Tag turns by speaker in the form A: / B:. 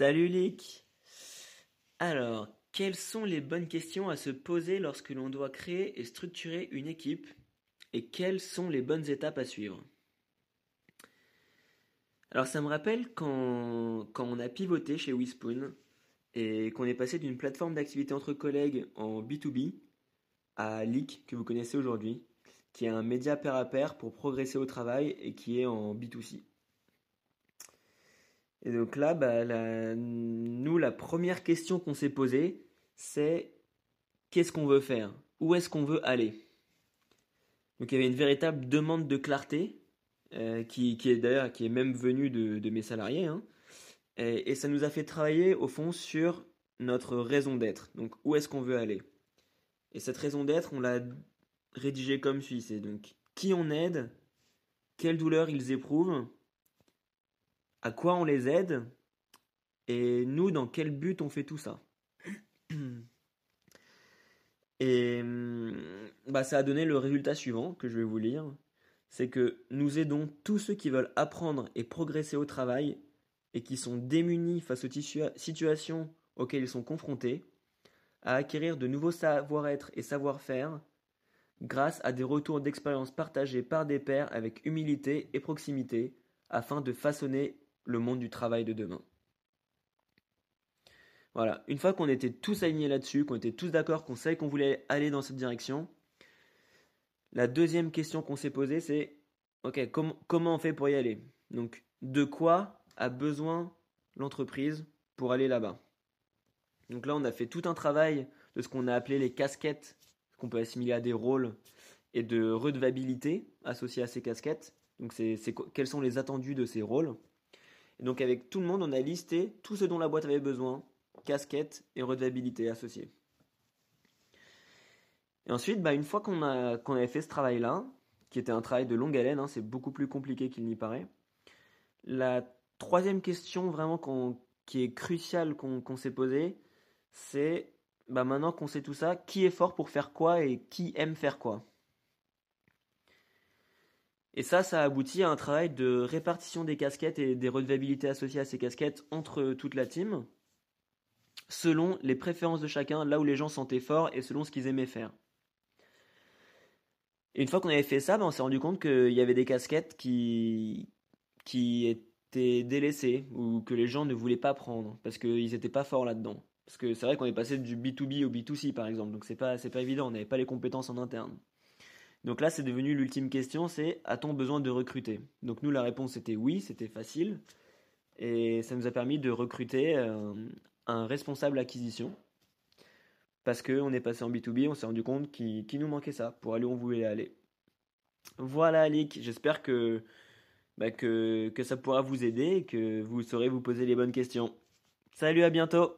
A: Salut Lick Alors, quelles sont les bonnes questions à se poser lorsque l'on doit créer et structurer une équipe et quelles sont les bonnes étapes à suivre? Alors ça me rappelle quand, on a pivoté chez Wispoon et qu'on est passé d'une plateforme d'activité entre collègues en B2B à Leak que vous connaissez aujourd'hui, qui est un média pair à pair pour progresser au travail et qui est en B2C. Et donc là, bah, nous, la première question qu'on s'est posée, c'est qu'est-ce qu'on veut faire? Où est-ce qu'on veut aller? Donc il y avait une véritable demande de clarté, euh, qui, est d'ailleurs qui est même venue de, mes salariés, hein. et, et, ça nous a fait travailler au fond sur notre raison d'être. Donc où est-ce qu'on veut aller? Et cette raison d'être, on l'a rédigée comme suit c'est donc qui on aide, quelle douleur ils éprouvent? À quoi on les aide et nous, dans quel but on fait tout ça. Et hum, bah, ça a donné le résultat suivant que je vais vous lire. C'est que nous aidons tous ceux qui veulent apprendre et progresser au travail et qui sont démunis face aux situations auxquelles ils sont confrontés à acquérir de nouveaux savoir-être et savoir-faire grâce à des retours d'expérience partagés par des pairs avec humilité et proximité afin de façonner le monde du travail de demain. Voilà, une fois qu'on était tous alignés là-dessus, qu'on était tous d'accord, qu'on savait qu'on voulait aller dans cette direction, la deuxième question qu'on s'est posée, c'est ok, comment on fait pour y aller? Donc, de quoi a besoin l'entreprise pour aller là-bas? Donc là, on a fait tout un travail de ce qu'on a appelé les casquettes, qu'on peut assimiler à des rôles et de redevabilité associés à ces casquettes. Donc, c'est quels sont les attendus de ces rôles? Et donc avec tout le monde, on a listé tout ce dont la boîte avait besoin, casquette et redevabilité associées. Et ensuite, bah, une fois qu'on a, avait fait ce travail-là, qui était un travail de longue haleine, hein, c'est beaucoup plus compliqué qu'il n'y paraît, la troisième question vraiment qui est cruciale qu'on s'est posée, c'est bah, maintenant qu'on sait tout ça, qui est fort pour faire quoi et qui aime faire quoi? Et ça, ça aboutit à un travail de répartition des casquettes et des redevabilités associées à ces casquettes entre toute la team, selon les préférences de chacun, là où les gens sentaient fort et selon ce qu'ils aimaient faire. Et une fois qu'on avait fait ça, ben, on s'est rendu compte qu'il y avait des casquettes qui, qui étaient délaissées ou que les gens ne voulaient pas prendre parce qu'ils n'étaient pas forts là-dedans. Parce que c'est vrai qu'on est passé du B2B au B2C par exemple, donc c'est pas, pas évident, on n'avait pas les compétences en interne. Donc là, c'est devenu l'ultime question, c'est a-t-on besoin de recruter? Donc nous, la réponse était oui, c'était facile. Et ça nous a permis de recruter euh, un, responsable acquisition. Parce qu'on est passé en B2B, on s'est rendu compte qu'il nous manquait ça pour aller où on voulait aller. Voilà, Alic, j'espère que, bah, que, que ça pourra vous aider et que vous saurez vous poser les bonnes questions. Salut, à bientôt